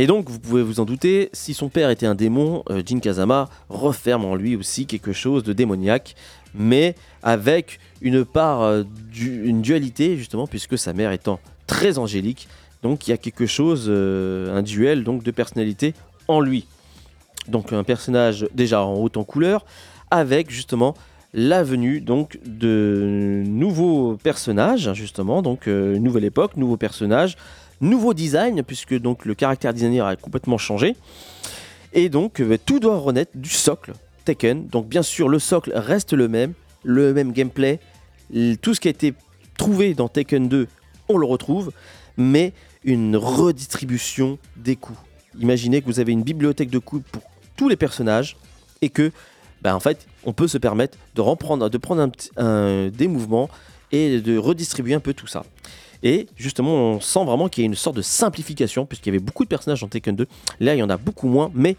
Et donc, vous pouvez vous en douter, si son père était un démon, euh, Jin Kazama referme en lui aussi quelque chose de démoniaque, mais avec une part, euh, une dualité justement, puisque sa mère étant très angélique, donc il y a quelque chose, euh, un duel donc de personnalité en lui. Donc un personnage déjà en haute en couleur, avec justement la venue donc de nouveaux personnages, justement, donc nouvelle époque, nouveaux personnages, nouveau design, puisque donc le caractère designer a complètement changé. Et donc euh, tout doit renaître du socle Tekken. Donc bien sûr le socle reste le même, le même gameplay, tout ce qui a été trouvé dans Tekken 2, on le retrouve, mais une redistribution des coups. Imaginez que vous avez une bibliothèque de coups pour tous les personnages et que, bah, en fait, on peut se permettre de, reprendre, de prendre des mouvements et de redistribuer un peu tout ça. Et justement, on sent vraiment qu'il y a une sorte de simplification, puisqu'il y avait beaucoup de personnages dans Tekken 2. Là, il y en a beaucoup moins, mais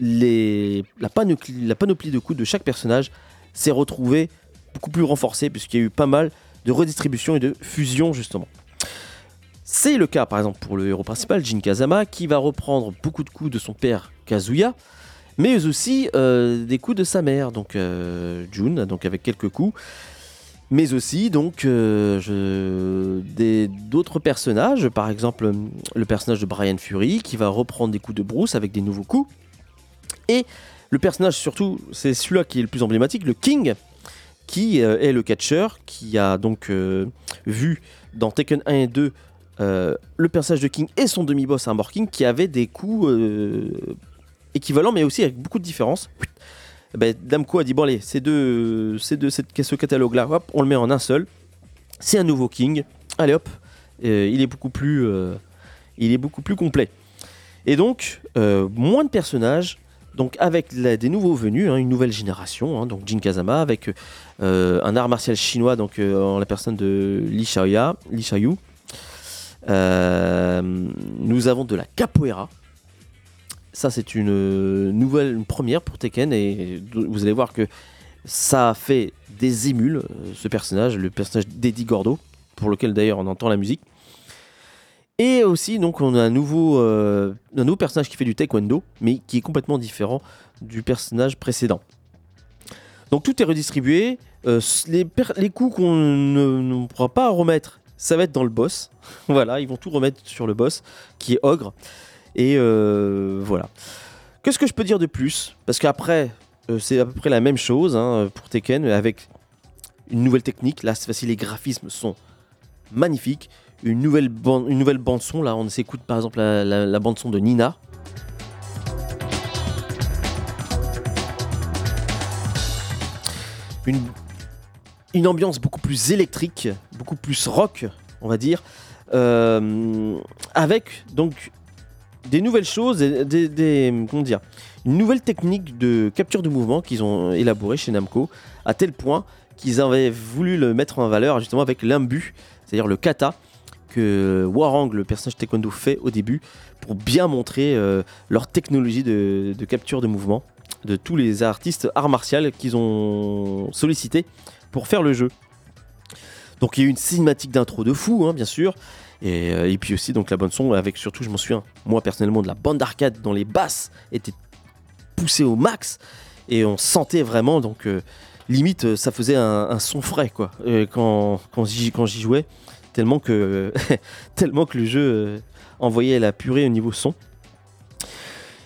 la, panoplie, de coups de chaque personnage s'est retrouvée beaucoup plus renforcée, puisqu'il y a eu pas mal de redistribution et de fusion, justement. C'est le cas, par exemple, pour le héros principal, Jin Kazama, qui va reprendre beaucoup de coups de son père Kazuya, mais aussi euh, des coups de sa mère, donc euh, Jun, donc avec quelques coups mais aussi donc euh, d'autres personnages, par exemple le personnage de Brian Fury qui va reprendre des coups de Bruce avec des nouveaux coups, et le personnage surtout, c'est celui-là qui est le plus emblématique, le King, qui euh, est le catcheur, qui a donc euh, vu dans Tekken 1 et 2 le personnage de King et son demi-boss Armor King qui avait des coups équivalents mais aussi avec beaucoup de différences. Ben, Damco a dit bon allez, cette, ce catalogue-là, hop, on le met en un seul. C'est un nouveau King. Allez hop, euh, il est beaucoup plus, euh, il est beaucoup plus complet. Et donc euh, moins de personnages. Donc avec des nouveaux venus, hein, une nouvelle génération, hein, donc Jin Kazama avec un art martial chinois, donc en la personne de Li Xiaoya, Li Xiaoyu. nous avons de la capoeira, ça, c'est une nouvelle, une première pour Tekken et vous allez voir que ça fait des émules, euh, ce personnage, le personnage d'Eddie Gordo, pour lequel d'ailleurs on entend la musique. Et aussi, donc, on a un nouveau, euh, un nouveau personnage qui fait du taekwondo, mais qui est complètement différent du personnage précédent. Donc tout est redistribué. Euh, les, coups qu'on ne, pourra pas remettre, ça va être dans le boss. (laughs) voilà, ils vont tout remettre sur le boss, qui est ogre. Et euh, voilà. Qu'est-ce que je peux dire de plus? Parce qu'après, euh, c'est à peu près la même chose hein, pour Tekken, avec une nouvelle technique. Là, cette fois-ci, les graphismes sont magnifiques. Une nouvelle, bande, son. Là, on s'écoute par exemple la, bande son de Nina. Une, une ambiance beaucoup plus électrique, beaucoup plus rock, on va dire. Euh, avec donc des nouvelles choses, des, une nouvelle technique de capture de mouvement qu'ils ont élaborée chez Namco, à tel point qu'ils avaient voulu le mettre en valeur justement avec l'imbu, c'est-à-dire le kata que Warang, le personnage taekwondo, fait au début pour bien montrer euh, leur technologie de, capture de mouvement de tous les artistes arts martiaux qu'ils ont sollicité pour faire le jeu. Donc il y a eu une cinématique d'intro de fou, hein, bien sûr. Et, euh, et, puis aussi donc la bonne son avec surtout, je m'en souviens, moi personnellement, de la bande d'arcade dont les basses étaient poussées au max. Et on sentait vraiment donc euh, limite euh, ça faisait un, son frais quoi. Quand, quand j'y jouais tellement que (laughs) tellement que le jeu envoyait la purée au niveau son.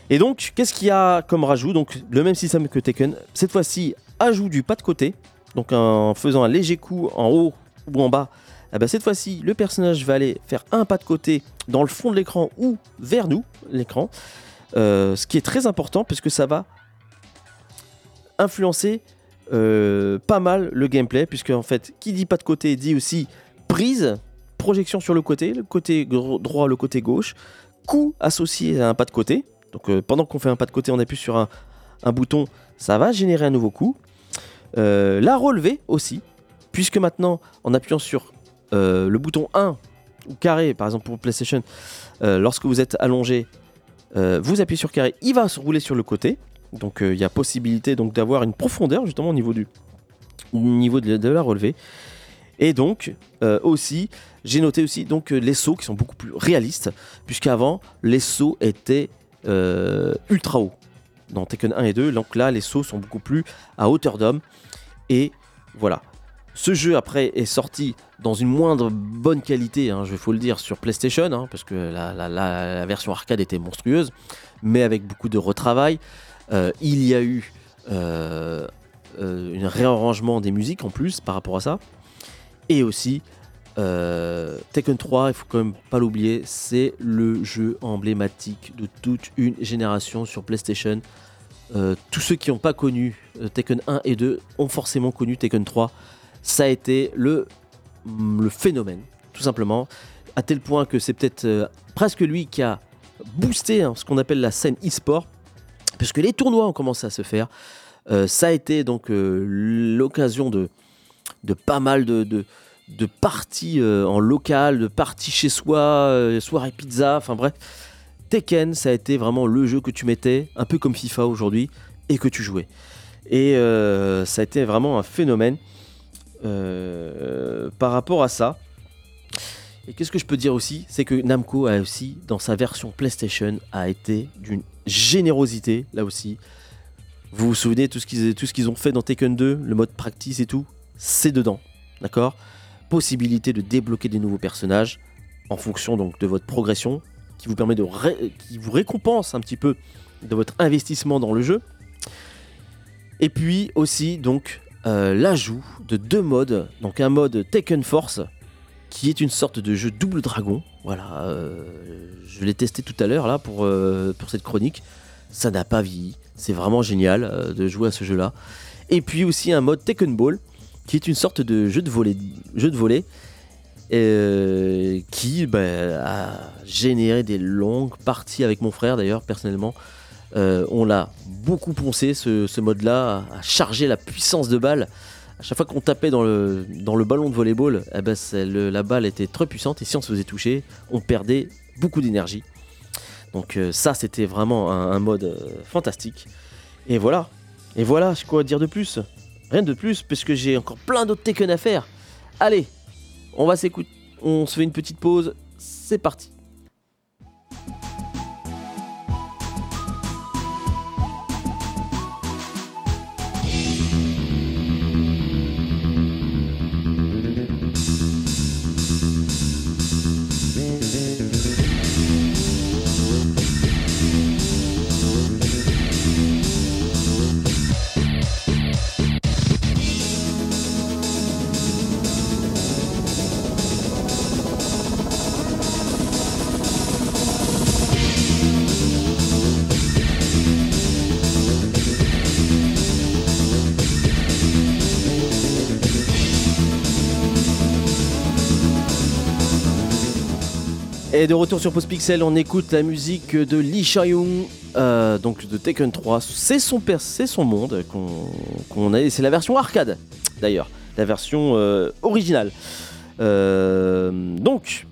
Et donc qu'est-ce qu'il y a comme rajout? Donc le même système que Tekken. Cette fois-ci ajout du pas de côté. Donc en faisant un léger coup en haut ou en bas eh ben, cette fois-ci le personnage va aller faire un pas de côté dans le fond de l'écran ou vers nous l'écran ce qui est très important parce que ça va influencer euh, pas mal le gameplay, puisque en fait, qui dit pas de côté dit aussi prise, projection sur le côté, le côté droit, le côté gauche, coup associé à un pas de côté. Donc euh, pendant qu'on fait un pas de côté, on appuie sur un, bouton, ça va générer un nouveau coup. Euh, la relever aussi, puisque maintenant, en appuyant sur le bouton 1 ou carré, par exemple pour PlayStation, lorsque vous êtes allongé, vous appuyez sur carré, il va se rouler sur le côté. Donc euh, il y a possibilité d'avoir une profondeur justement au niveau du niveau de, la relevée. Et donc euh, aussi, j'ai noté aussi donc euh, les sauts qui sont beaucoup plus réalistes, puisqu'avant les sauts étaient ultra hauts dans Tekken 1 et 2. Donc là, les sauts sont beaucoup plus à hauteur d'homme. Et voilà. Ce jeu après est sorti dans une moindre bonne qualité, hein, je faut le dire, sur PlayStation, hein, parce que la, version arcade était monstrueuse, mais avec beaucoup de retravail. Euh, il y a eu euh, euh, un réarrangement des musiques en plus par rapport à ça. Et aussi, Tekken 3, il faut quand même pas l'oublier, c'est le jeu emblématique de toute une génération sur PlayStation. tous ceux qui n'ont pas connu Tekken 1 et 2 ont forcément connu Tekken 3. Ça a été le, phénomène, tout simplement, à tel point que c'est peut-être presque lui qui a boosté hein, ce qu'on appelle la scène e-sport, puisque les tournois ont commencé à se faire. Euh, ça a été donc euh, l'occasion de, pas mal de, parties euh, en local, de parties chez soi, soirée pizza, enfin bref. Tekken, ça a été vraiment le jeu que tu mettais, un peu comme FIFA aujourd'hui, et que tu jouais. Et ça a été vraiment un phénomène par rapport à ça. Et qu'est-ce que je peux dire aussi C'est que Namco a aussi, dans sa version PlayStation, a été d'une générosité, là aussi. Vous vous souvenez tout ce qu'ils ont fait dans Tekken 2, le mode practice et tout, c'est dedans, d'accord? Possibilité de débloquer des nouveaux personnages en fonction donc de votre progression, qui vous permet de qui vous récompense un petit peu de votre investissement dans le jeu. Et puis aussi donc euh, l'ajout de deux modes, donc un mode Tekken Force qui est une sorte de jeu double dragon. Voilà, euh, je l'ai testé tout à l'heure là pour, euh, pour cette chronique. Ça n'a pas vieilli. C'est vraiment génial de jouer à ce jeu-là. Et puis aussi un mode Tekken Ball, qui est une sorte de jeu de volet, jeu de volet qui bah, a généré des longues parties avec mon frère d'ailleurs personnellement. On l'a beaucoup poncé ce, mode-là, à charger la puissance de balle à chaque fois qu'on tapait dans le, le ballon de volleyball, eh ben la balle était très puissante et si on se faisait toucher, on perdait beaucoup d'énergie. Donc euh, ça, c'était vraiment un, mode euh, fantastique. Et voilà. Et voilà, je quoi dire de plus? Rien de plus, parce que j'ai encore plein d'autres Tekken à faire. Allez, on va s'écouter. On se fait une petite pause. C'est parti. Et de retour sur Post Pixel, on écoute la musique de Lee Sha-young, euh, donc de Tekken 3. C'est son c'est son monde qu'on a. C'est la version arcade, d'ailleurs, la version euh, originale. Euh, donc,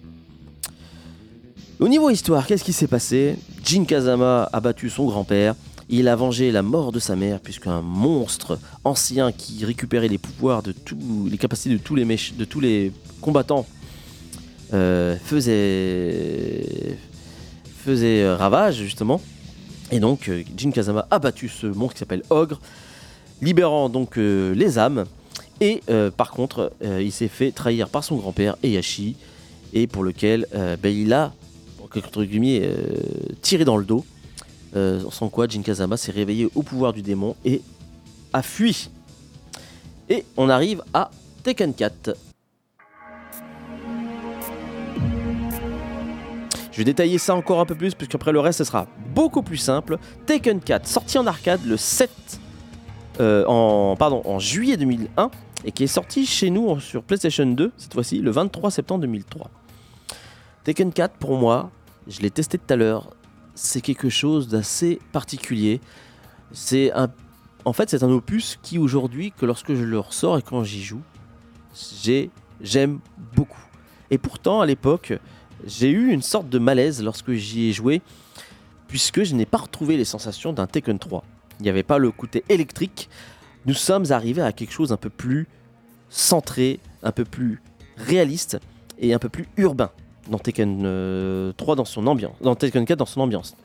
au niveau histoire, qu'est-ce qui s'est passé? Jin Kazama a battu son grand-père. Il a vengé la mort de sa mère, puisqu'un monstre ancien qui récupérait les pouvoirs de tous les capacités de tous les, de tous les combattants faisait, faisait euh, ravage justement. Et donc euh, Jin Kazama a battu ce monstre qui s'appelle Ogre, libérant donc les âmes. Et par contre, il s'est fait trahir par son grand-père Eyashi, et pour lequel ben, il a, entre guillemets, tiré dans le dos. sans quoi Jin Kazama s'est réveillé au pouvoir du démon et a fui. Et on arrive à Tekken 4. Je vais détailler ça encore un peu plus, puisqu'après le reste, ce sera beaucoup plus simple. Taken 4, sorti en arcade le 7 euh, en, pardon, en juillet 2001 et qui est sorti chez nous sur PlayStation 2, cette fois-ci, le 23 septembre 2003. Taken 4, pour moi, je l'ai testé tout à l'heure, c'est quelque chose d'assez particulier. C'est un, en fait, c'est un opus qui aujourd'hui, que lorsque je le ressors et quand j'y joue, j'aime beaucoup. Et pourtant, à l'époque, j'ai eu une sorte de malaise lorsque j'y ai joué, puisque je n'ai pas retrouvé les sensations d'un Tekken 3. Il n'y avait pas le côté électrique. Nous sommes arrivés à quelque chose un peu plus centré, un peu plus réaliste et un peu plus urbain dans Tekken 3 euh, dans son ambiance, dans Tekken 4 dans son ambiance.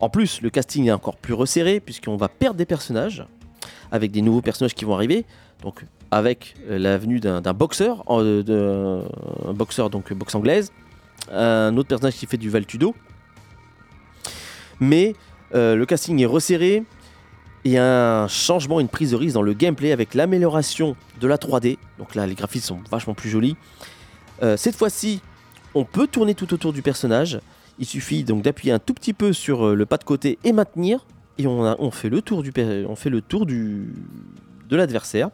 En plus, le casting est encore plus resserré puisqu'on va perdre des personnages avec des nouveaux personnages qui vont arriver. Donc avec euh, l'avenue d'un boxeur, euh, un boxeur donc boxe anglaise, un autre personnage qui fait du Valtudo. Mais euh, le casting est resserré. Il y a un changement, une prise de risque dans le gameplay avec l'amélioration de la 3D. Donc là, les graphismes sont vachement plus jolis. Euh, cette fois-ci, on peut tourner tout autour du personnage. Il suffit donc d'appuyer un tout petit peu sur euh, le pas de côté et maintenir. Et on, fait le tour, du, on fait le tour de l'adversaire.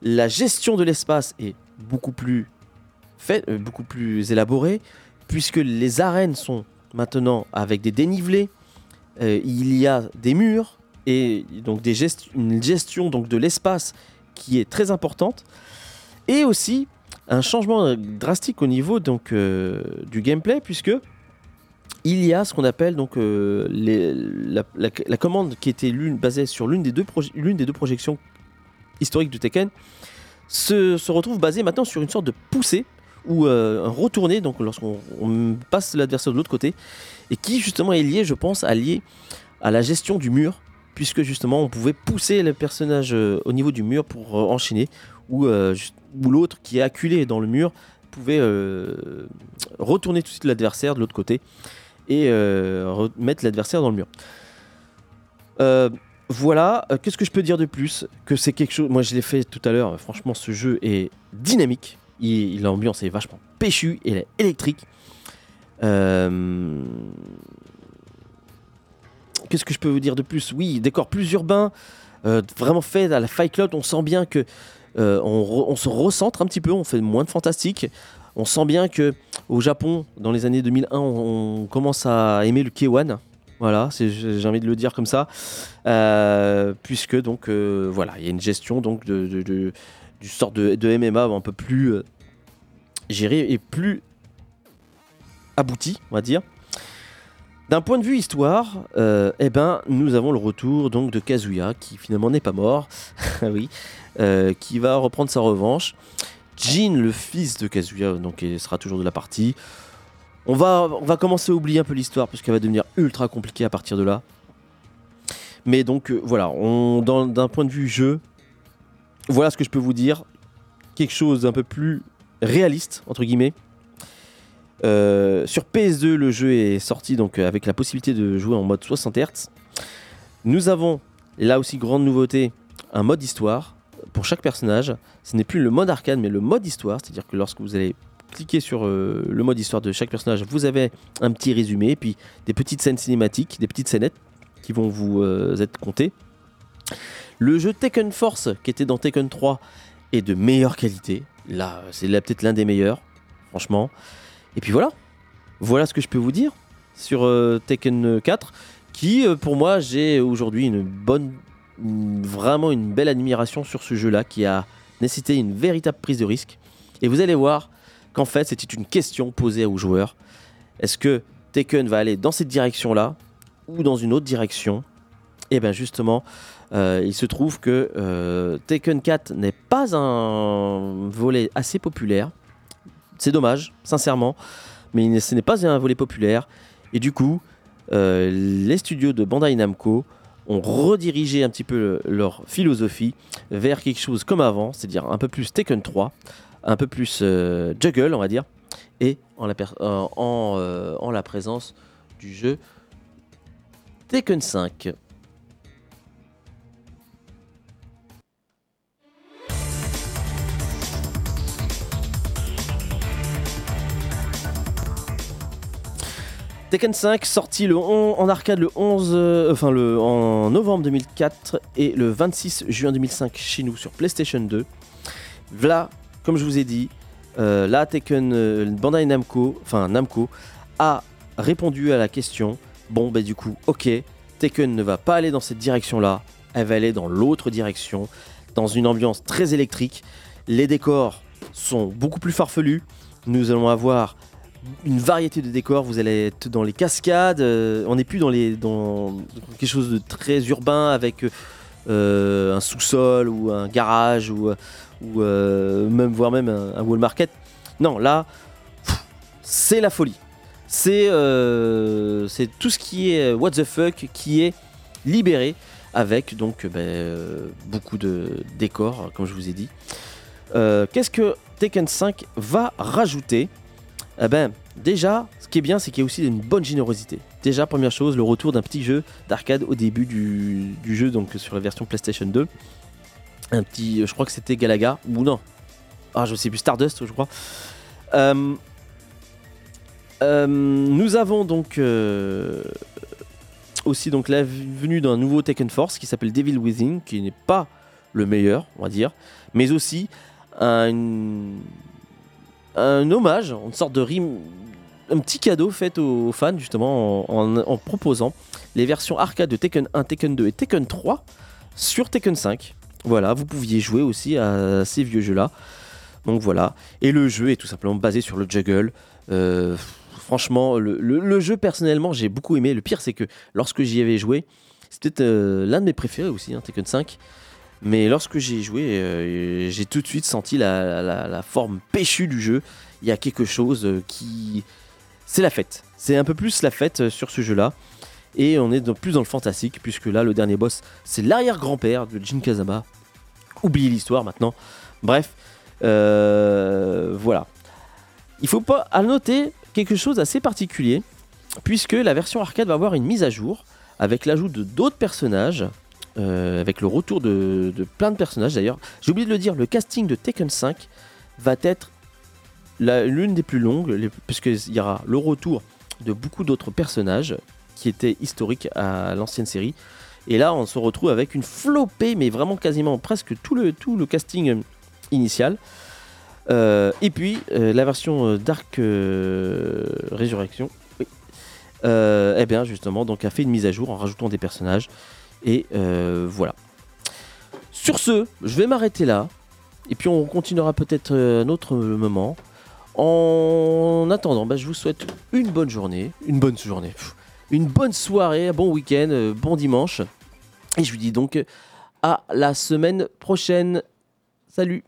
La gestion de l'espace est beaucoup plus fait, euh, beaucoup plus élaboré, puisque les arènes sont maintenant avec des dénivelés, euh, il y a des murs et donc une gestion donc de l'espace qui est très importante, et aussi un changement drastique au niveau donc euh, du gameplay, puisque il y a ce qu'on appelle donc la, commande qui était basée sur l'une des, deux des deux projections historiques du Tekken se, retrouve basée maintenant sur une sorte de poussée ou euh, retourné, donc lorsqu'on passe l'adversaire de l'autre côté, et qui justement est lié, je pense, à à la gestion du mur, puisque justement on pouvait pousser le personnage euh, au niveau du mur pour euh, enchaîner, ou, ou l'autre qui est acculé dans le mur pouvait retourner tout de suite l'adversaire de l'autre côté et mettre l'adversaire dans le mur. voilà, qu'est-ce que je peux dire de plus? Que c'est quelque chose. Moi, je l'ai fait tout à l'heure. Franchement, ce jeu est dynamique. L'ambiance est vachement péchue elle est électrique. Euh, qu'est-ce que je peux vous dire de plus? Oui, décor plus urbain, euh, vraiment fait à la Fight Club. On sent bien que euh, on, se recentre un petit peu, on fait moins de fantastique. On sent bien que au Japon, dans les années 2001, on, commence à aimer le K1. Voilà, j'ai envie de le dire comme ça, puisque donc voilà, il y a une gestion donc de du sort de, MMA un peu plus euh, géré et plus abouti, on va dire. D'un point de vue histoire, euh, eh ben, nous avons le retour donc de Kazuya, qui finalement n'est pas mort, (laughs) oui, euh, qui va reprendre sa revanche. Jin, le fils de Kazuya, donc il sera toujours de la partie. On va, on va commencer à oublier un peu l'histoire, parce qu'elle va devenir ultra compliquée à partir de là. Mais donc voilà, d'un point de vue jeu, voilà ce que je peux vous dire. Quelque chose d'un peu plus réaliste, entre guillemets. Euh, sur PS2, le jeu est sorti donc euh, avec la possibilité de jouer en mode 60 Hz. Nous avons, là aussi grande nouveauté, un mode histoire pour chaque personnage. Ce n'est plus le mode arcade, mais le mode histoire. C'est-à-dire que lorsque vous allez cliquer sur euh, le mode histoire de chaque personnage, vous avez un petit résumé, puis des petites scènes cinématiques, des petites scénettes qui vont vous être comptées. Le jeu Tekken Force, qui était dans Tekken 3, est de meilleure qualité. Là, c'est peut-être l'un des meilleurs, franchement. Et puis voilà. Voilà ce que je peux vous dire sur euh, Tekken 4, qui euh, pour moi j'ai aujourd'hui une bonne, vraiment une belle admiration sur ce jeu-là, qui a nécessité une véritable prise de risque. Et vous allez voir qu'en fait c'était une question posée aux joueurs. Est-ce que Tekken va aller dans cette direction-là ou dans une autre direction? Et bien justement, euh, il se trouve que euh, Tekken 4 n'est pas un volet assez populaire. C'est dommage, sincèrement, mais ce n'est pas un volet populaire. Et du coup, euh, les studios de Bandai Namco ont redirigé un petit peu le- leur philosophie vers quelque chose comme avant, c'est-à-dire un peu plus Tekken 3, un peu plus euh, Juggle, on va dire, et en la, en, en la présence du jeu Tekken 5. Tekken 5 sorti le en arcade le 11 euh, enfin le novembre 2004 et le 26 juin 2005 chez nous sur PlayStation 2. Voilà, comme je vous ai dit, euh, là Tekken euh, Bandai Namco, Namco a répondu à la question. Bon bah du coup, OK, Tekken ne va pas aller dans cette direction-là, elle va aller dans l'autre direction dans une ambiance très électrique. Les décors sont beaucoup plus farfelus. Nous allons avoir une variété de décors. Vous allez être dans les cascades. euh, on n'est plus dans, les, dans quelque chose de très urbain avec euh, un sous-sol ou un garage ou, euh, même voire même un, un wall market. Non, là, c'est la folie. C'est tout ce qui est what the fuck qui est libéré avec donc ben, beaucoup de décors, comme je vous ai dit. Qu'est-ce que Tekken 5 va rajouter eh ben, déjà, ce qui est bien, c'est qu'il y a aussi une bonne générosité. Déjà, première chose, le retour d'un petit jeu d'arcade au début du, jeu, donc sur la version PlayStation 2. Un petit, je crois que c'était Galaga, ou non. Ah, je sais plus, Stardust, je crois. Euh, euh, nous avons donc euh, aussi donc la venue d'un nouveau Tekken Force qui s'appelle Devil Within, qui n'est pas le meilleur, on va dire, mais aussi un, un hommage, une sorte de rime, un petit cadeau fait aux fans justement en, proposant les versions arcade de Tekken 1, Tekken 2 et Tekken 3 sur Tekken 5. Voilà, vous pouviez jouer aussi à ces vieux jeux-là. Donc voilà. Et le jeu est tout simplement basé sur le juggle. Euh, franchement, le jeu personnellement, j'ai beaucoup aimé. Le pire, c'est que lorsque j'y avais joué, c'était euh, l'un de mes préférés aussi, hein, Tekken 5. Mais lorsque j'ai joué, euh, j'ai tout de suite senti la, forme péchue du jeu. Il y a quelque chose euh, qui. C'est la fête. C'est un peu plus la fête euh, sur ce jeu-là. Et on est plus dans le fantastique, puisque là, le dernier boss, c'est l'arrière-grand-père de Jin Kazama. Oubliez l'histoire maintenant. Bref, voilà. Il faut pas noter quelque chose d'assez particulier, puisque la version arcade va avoir une mise à jour avec l'ajout de d'autres personnages, euh, avec le retour de, plein de personnages d'ailleurs. J'ai oublié de le dire, le casting de Tekken 5 va être l'une des plus longues, puisqu'il y aura le retour de beaucoup d'autres personnages qui étaient historiques à l'ancienne série. Et là, on se retrouve avec une flopée, mais vraiment quasiment presque tout le, casting initial. Euh, et puis, euh, la version Dark euh, Résurrection, oui. Eh bien, justement, donc a fait une mise à jour en rajoutant des personnages. Et euh, voilà. Sur ce, je vais m'arrêter là. Et puis, on continuera peut-être euh, un autre moment. En attendant, bah, je vous souhaite une bonne journée. Une bonne journée. une bonne soirée, un bon week-end, euh, bon dimanche. Et je vous dis donc à la semaine prochaine. Salut